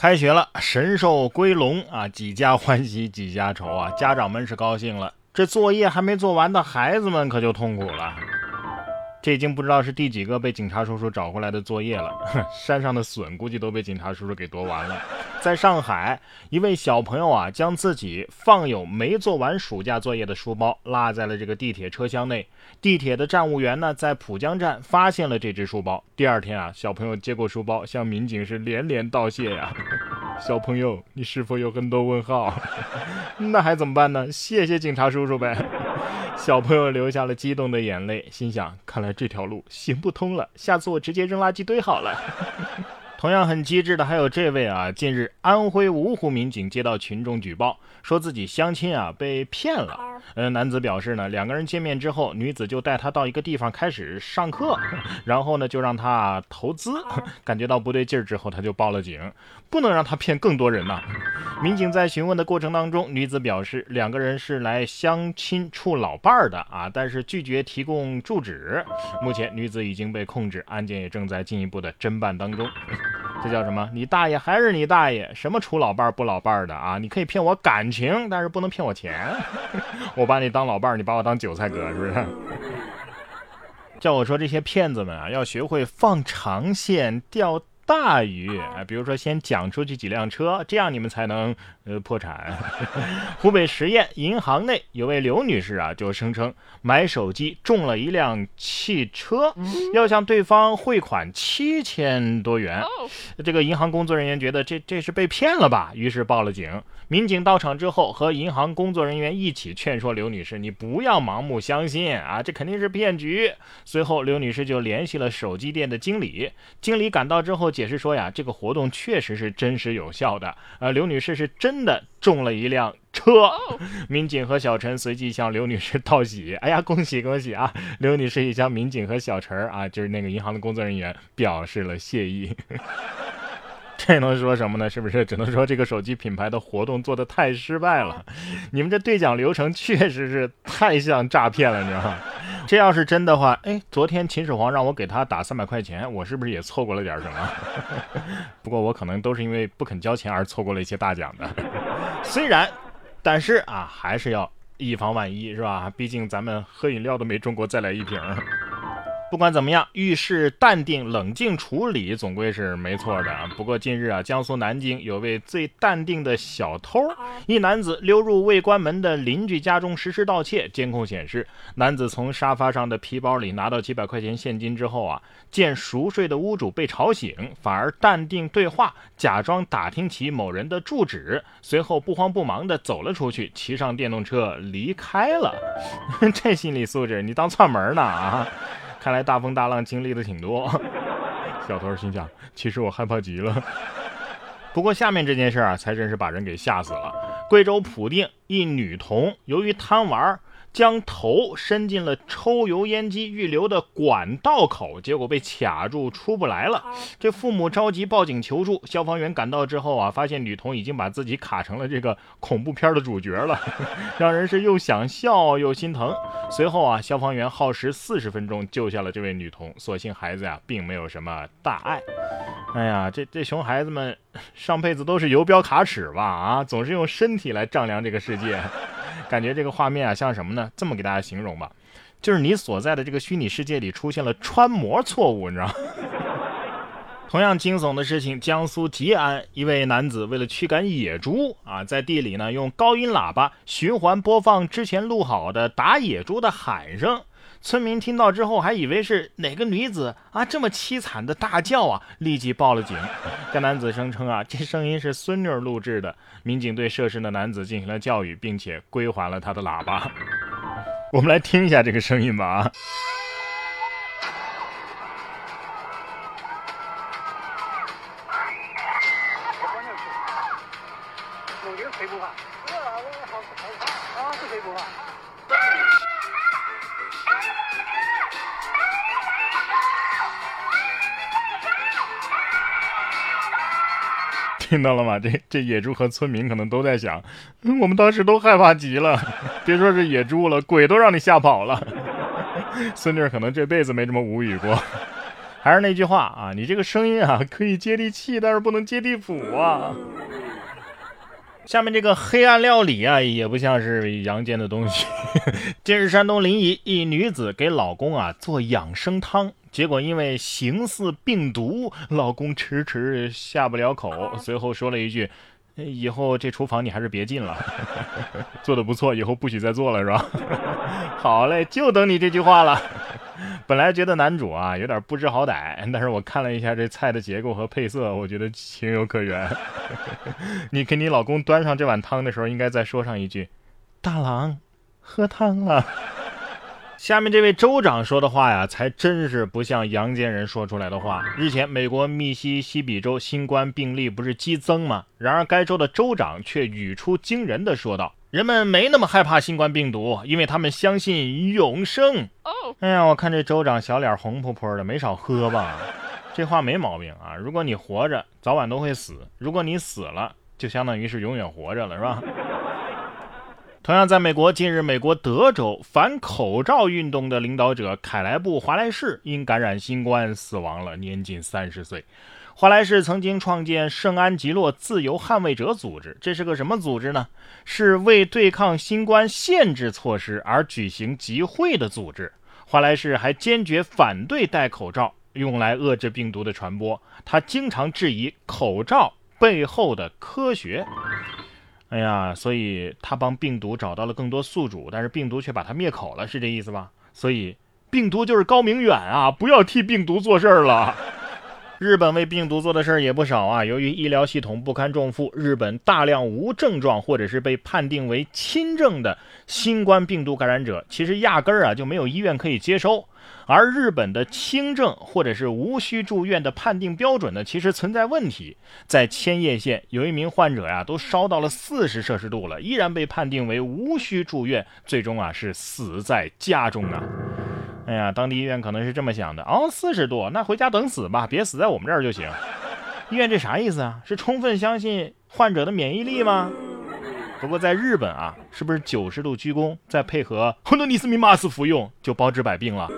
开学了，神兽归笼啊，几家欢喜几家愁啊！家长们是高兴了，这作业还没做完的孩子们可就痛苦了。这已经不知道是第几个被警察叔叔找回来的作业了。山上的笋估计都被警察叔叔给夺完了。在上海，一位小朋友啊，将自己放有没做完暑假作业的书包落在了这个地铁车厢内。地铁的站务员呢，在浦江站发现了这只书包。第二天啊，小朋友接过书包，向民警是连连道谢呀。小朋友，你是否有很多问号？那还怎么办呢？谢谢警察叔叔呗。小朋友流下了激动的眼泪，心想：看来这条路行不通了，下次我直接扔垃圾堆好了。同样很机智的还有这位啊！近日，安徽芜湖民警接到群众举报，说自己相亲啊被骗了。呃，男子表示呢，两个人见面之后，女子就带他到一个地方开始上课，然后呢就让他投资，感觉到不对劲儿之后，他就报了警，不能让他骗更多人呐。民警在询问的过程当中，女子表示两个人是来相亲处老伴儿的啊，但是拒绝提供住址。目前女子已经被控制，案件也正在进一步的侦办当中。这叫什么？你大爷还是你大爷？什么处老伴儿不老伴儿的啊？你可以骗我感情，但是不能骗我钱。我把你当老伴儿，你把我当韭菜哥，是不是？叫我说这些骗子们啊，要学会放长线钓。大于啊，比如说先讲出去几辆车，这样你们才能呃破产。湖北十堰银行内有位刘女士啊，就声称买手机中了一辆汽车，要向对方汇款七千多元。这个银行工作人员觉得这这是被骗了吧，于是报了警。民警到场之后，和银行工作人员一起劝说刘女士：“你不要盲目相信啊，这肯定是骗局。”随后，刘女士就联系了手机店的经理。经理赶到之后解释说：“呀，这个活动确实是真实有效的。呃，刘女士是真的中了一辆车。”民警和小陈随即向刘女士道喜：“哎呀，恭喜恭喜啊！”刘女士也向民警和小陈啊，就是那个银行的工作人员表示了谢意。这能说什么呢？是不是只能说这个手机品牌的活动做的太失败了？你们这兑奖流程确实是太像诈骗了，你知道吗？这要是真的话，哎，昨天秦始皇让我给他打三百块钱，我是不是也错过了点什么？不过我可能都是因为不肯交钱而错过了一些大奖的。虽然，但是啊，还是要以防万一，是吧？毕竟咱们喝饮料都没中过，再来一瓶。不管怎么样，遇事淡定冷静处理总归是没错的。不过近日啊，江苏南京有位最淡定的小偷，一男子溜入未关门的邻居家中实施盗窃。监控显示，男子从沙发上的皮包里拿到几百块钱现金之后啊，见熟睡的屋主被吵醒，反而淡定对话，假装打听起某人的住址，随后不慌不忙地走了出去，骑上电动车离开了。这心理素质，你当串门呢啊？看来大风大浪经历的挺多，小偷心想：其实我害怕极了。不过下面这件事啊，才真是把人给吓死了。贵州普定一女童由于贪玩。将头伸进了抽油烟机预留的管道口，结果被卡住，出不来了。这父母着急报警求助，消防员赶到之后啊，发现女童已经把自己卡成了这个恐怖片的主角了，让人是又想笑又心疼。随后啊，消防员耗时四十分钟救下了这位女童，所幸孩子呀并没有什么大碍。哎呀，这这熊孩子们上辈子都是游标卡尺吧？啊，总是用身体来丈量这个世界。感觉这个画面啊，像什么呢？这么给大家形容吧，就是你所在的这个虚拟世界里出现了穿模错误，你知道吗？同样惊悚的事情，江苏吉安一位男子为了驱赶野猪啊，在地里呢用高音喇叭循环播放之前录好的打野猪的喊声。村民听到之后，还以为是哪个女子啊这么凄惨的大叫啊，立即报了警。该男子声称啊，这声音是孙女录制的。民警对涉事的男子进行了教育，并且归还了他的喇叭。我们来听一下这个声音吧啊。听到了吗？这这野猪和村民可能都在想，我们当时都害怕极了，别说是野猪了，鬼都让你吓跑了。孙女可能这辈子没这么无语过。还是那句话啊，你这个声音啊可以接地气，但是不能接地府啊。下面这个黑暗料理啊，也不像是阳间的东西。近日，山东临沂一女子给老公啊做养生汤，结果因为形似病毒，老公迟迟下不了口，随后说了一句：“以后这厨房你还是别进了，做的不错，以后不许再做了，是吧？” 好嘞，就等你这句话了。本来觉得男主啊有点不知好歹，但是我看了一下这菜的结构和配色，我觉得情有可原。你给你老公端上这碗汤的时候，应该再说上一句：“大郎，喝汤了。”下面这位州长说的话呀，才真是不像阳间人说出来的话。日前，美国密西西比州新冠病例不是激增吗？然而，该州的州长却语出惊人的说道。人们没那么害怕新冠病毒，因为他们相信永生。哎呀，我看这州长小脸红扑扑的，没少喝吧？这话没毛病啊。如果你活着，早晚都会死；如果你死了，就相当于是永远活着了，是吧？同样，在美国，近日，美国德州反口罩运动的领导者凯莱布·华莱士因感染新冠死亡了，年仅三十岁。华莱士曾经创建圣安吉洛自由捍卫者组织，这是个什么组织呢？是为对抗新冠限制措施而举行集会的组织。华莱士还坚决反对戴口罩用来遏制病毒的传播，他经常质疑口罩背后的科学。哎呀，所以他帮病毒找到了更多宿主，但是病毒却把他灭口了，是这意思吧？所以病毒就是高明远啊，不要替病毒做事儿了。日本为病毒做的事儿也不少啊。由于医疗系统不堪重负，日本大量无症状或者是被判定为轻症的新冠病毒感染者，其实压根儿啊就没有医院可以接收。而日本的轻症或者是无需住院的判定标准呢，其实存在问题。在千叶县，有一名患者呀，都烧到了四十摄氏度了，依然被判定为无需住院，最终啊是死在家中啊。哎呀，当地医院可能是这么想的哦，四十度，那回家等死吧，别死在我们这儿就行。医院这啥意思啊？是充分相信患者的免疫力吗？不过在日本啊，是不是九十度鞠躬再配合 亨德尼斯密码斯服用就包治百病了？